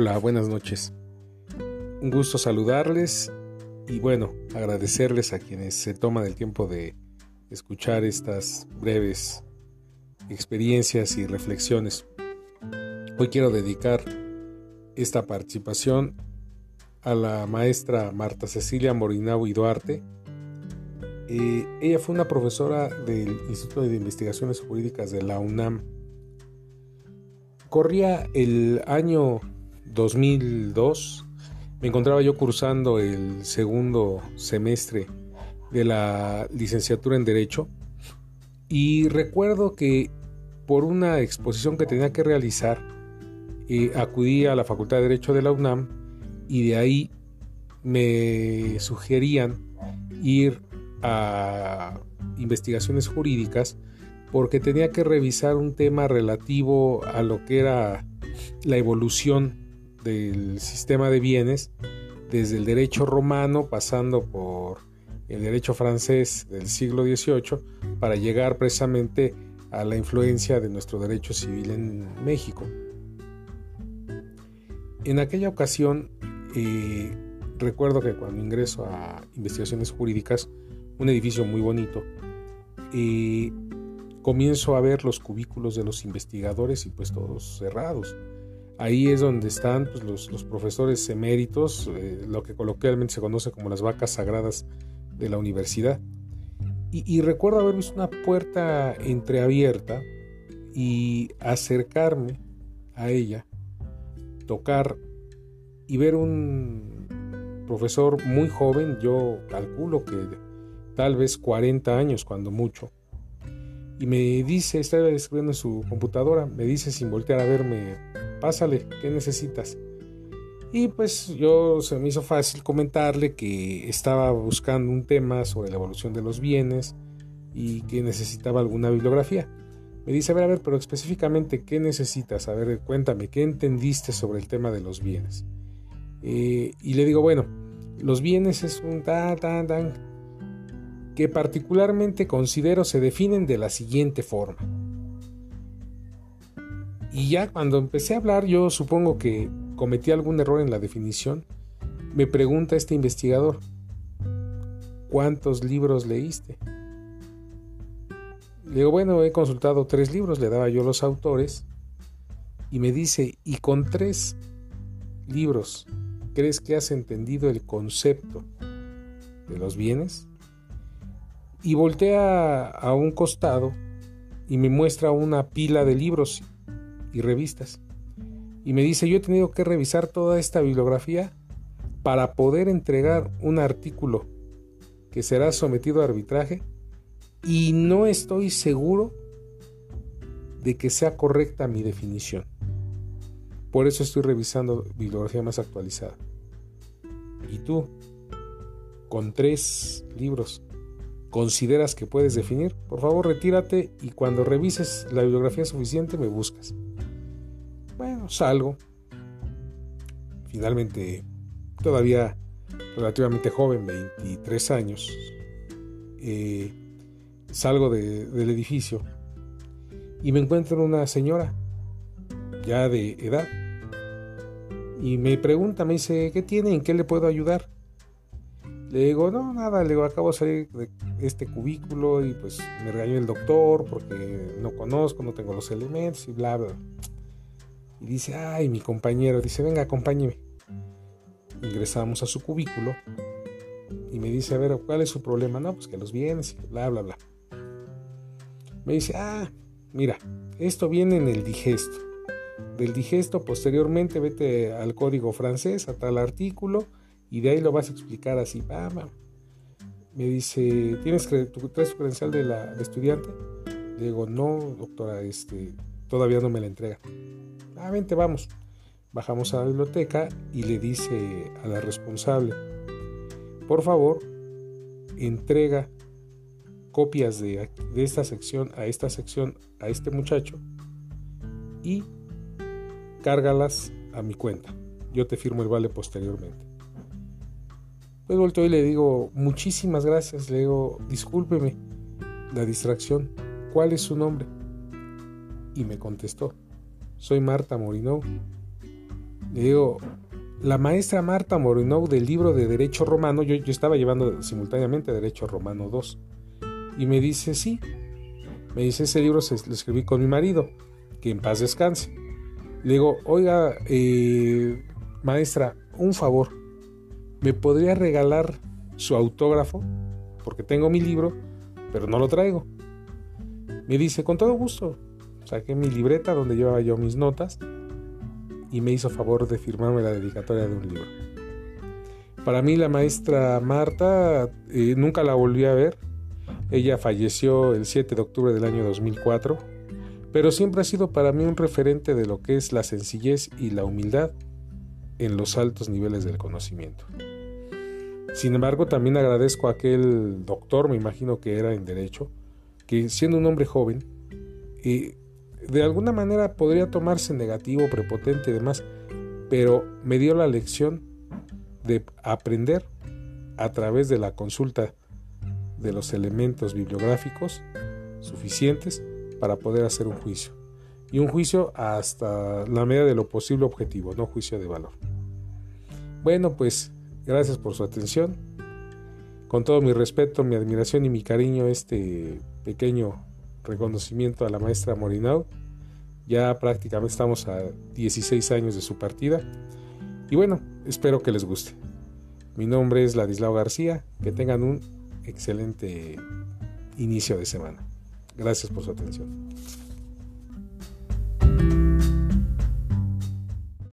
Hola, buenas noches. Un gusto saludarles y bueno, agradecerles a quienes se toman el tiempo de escuchar estas breves experiencias y reflexiones. Hoy quiero dedicar esta participación a la maestra Marta Cecilia Morinau y Duarte. Eh, ella fue una profesora del Instituto de Investigaciones Jurídicas de la UNAM. Corría el año 2002 me encontraba yo cursando el segundo semestre de la licenciatura en Derecho y recuerdo que por una exposición que tenía que realizar eh, acudí a la Facultad de Derecho de la UNAM y de ahí me sugerían ir a investigaciones jurídicas porque tenía que revisar un tema relativo a lo que era la evolución del sistema de bienes desde el derecho romano pasando por el derecho francés del siglo XVIII para llegar precisamente a la influencia de nuestro derecho civil en México. En aquella ocasión, eh, recuerdo que cuando ingreso a investigaciones jurídicas, un edificio muy bonito, eh, comienzo a ver los cubículos de los investigadores y pues todos cerrados. Ahí es donde están pues, los, profesores eméritos, eh, lo que coloquialmente se conoce como las vacas sagradas de la universidad. Y, recuerdo haber visto una puerta entreabierta y acercarme a ella, tocar y ver un profesor muy joven, yo calculo que tal vez 40 años cuando mucho, y me dice, estaba escribiendo en su computadora, me dice sin voltear a verme, pásale, ¿qué necesitas? Y pues yo se me hizo fácil comentarle que estaba buscando un tema sobre la evolución de los bienes y que necesitaba alguna bibliografía. Me dice, a ver, a ver, pero específicamente, ¿qué necesitas? A ver, cuéntame, ¿qué entendiste sobre el tema de los bienes? Eh, y le digo, bueno, los bienes es un tan, tan, tan, que particularmente considero se definen de la siguiente forma. Y ya cuando empecé a hablar, yo supongo que cometí algún error en la definición. Me pregunta este investigador, ¿cuántos libros leíste? Le digo, bueno, he consultado tres libros, le daba yo los autores, y me dice, ¿y con tres libros crees que has entendido el concepto de los bienes? y voltea a un costado y me muestra una pila de libros y revistas. Y me dice, yo he tenido que revisar toda esta bibliografía para poder entregar un artículo que será sometido a arbitraje y no estoy seguro de que sea correcta mi definición. Por eso estoy revisando bibliografía más actualizada. ¿Y tú? Con tres libros consideras que puedes definir, por favor retírate y cuando revises la bibliografía suficiente me buscas. Salgo. Finalmente, todavía relativamente joven, 23 años, eh, salgo del edificio y me encuentro una señora ya de edad y me pregunta, me dice, ¿qué tiene? ¿En qué le puedo ayudar? Le digo, no, nada, le digo, acabo de salir de este cubículo y pues me regañó el doctor porque no conozco, no tengo los elementos y bla, bla. Y dice, ay, mi compañero, dice, venga, acompáñeme. Ingresamos a su cubículo y me dice, a ver, ¿cuál es su problema? No, pues que los bienes bla, bla, bla. Me dice, ah, mira, esto viene en el digesto. Del digesto posteriormente vete al código francés, a tal artículo, y de ahí lo vas a explicar así. va Me dice, ¿tienes tu, ¿traes tu credencial de, la, estudiante? Le digo, no, doctora, este, todavía no me la entrega. Ah, vente, vamos. Bajamos a la biblioteca y le dice a la responsable, por favor, entrega copias de, esta sección a esta sección a este muchacho y cárgalas a mi cuenta. Yo te firmo el vale posteriormente. Pues volteo y le digo, muchísimas gracias. Le digo, discúlpeme la distracción. ¿Cuál es su nombre? Y me contestó, soy Marta Morinó. Le digo, la maestra Marta Morinou del libro de Derecho Romano, yo, yo estaba llevando simultáneamente Derecho Romano 2, y me dice, sí, me dice, ese libro se, lo escribí con mi marido, que en paz descanse. Le digo, oiga, eh, maestra, un favor, ¿me podría regalar su autógrafo? Porque tengo mi libro, pero no lo traigo. Me dice, con todo gusto. Saqué mi libreta donde llevaba yo mis notas y me hizo favor de firmarme la dedicatoria de un libro. Para mí la maestra Marta eh, nunca la volví a ver. Ella falleció el 7 de octubre del año 2004, pero siempre ha sido para mí un referente de lo que es la sencillez y la humildad en los altos niveles del conocimiento. Sin embargo, también agradezco a aquel doctor, me imagino que era en derecho, que siendo un hombre joven, eh, de alguna manera podría tomarse negativo, prepotente y demás, pero me dio la lección de aprender a través de la consulta de los elementos bibliográficos suficientes para poder hacer un juicio. Y un juicio hasta la medida de lo posible objetivo, no juicio de valor. Bueno, pues gracias por su atención. Con todo mi respeto, mi admiración y mi cariño, este pequeño reconocimiento a la maestra Morinau. Ya prácticamente estamos a 16 años de su partida. Y bueno, espero que les guste. Mi nombre es Ladislao García. Que tengan un excelente inicio de semana. Gracias por su atención.